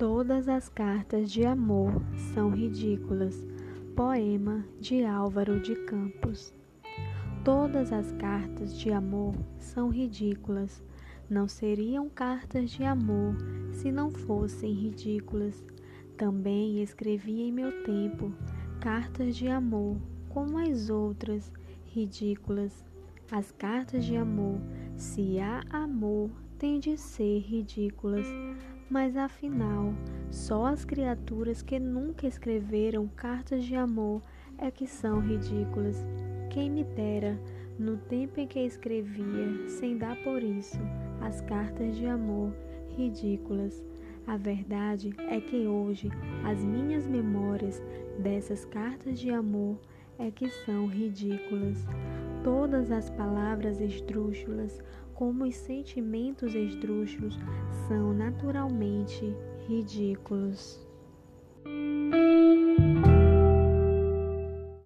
Todas as cartas de amor são ridículas. Poema de Álvaro de Campos. Todas as cartas de amor são ridículas. Não seriam cartas de amor se não fossem ridículas. Também escrevi em meu tempo cartas de amor, como as outras, ridículas. As cartas de amor, se há amor, têm de ser ridículas. Mas afinal, só as criaturas que nunca escreveram cartas de amor é que são ridículas. Quem me dera, no tempo em que escrevia, sem dar por isso, as cartas de amor ridículas. A verdade é que hoje as minhas memórias dessas cartas de amor é que são ridículas. Todas as palavras esdrúxulas, como os sentimentos esdrúxulos, são naturalmente ridículos.